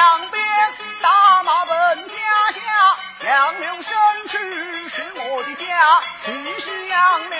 两边打马奔家乡杨柳深处是我的家去是杨柳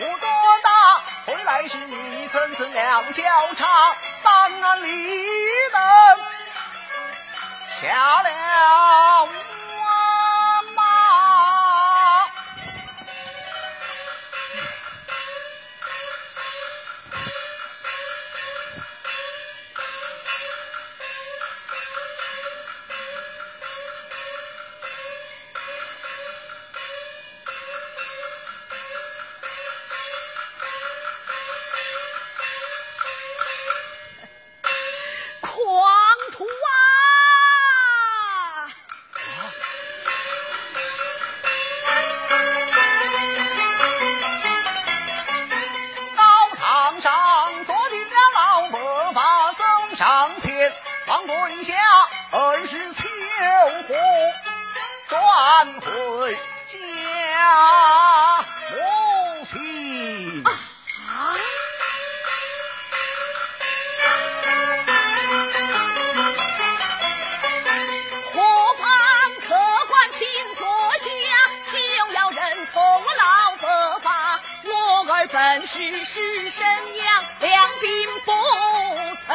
我多大回来时你孙子两交叉当安离等。下了二是秋红转回家母亲。啊何方客官请坐下休要认错我老婆吧我儿本是师生娘两鬓不曾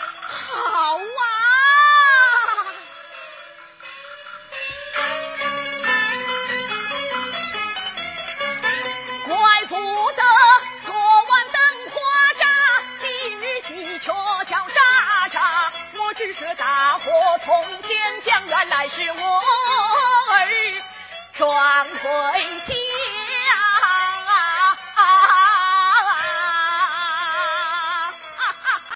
这大火从天降，原来是我。双魂。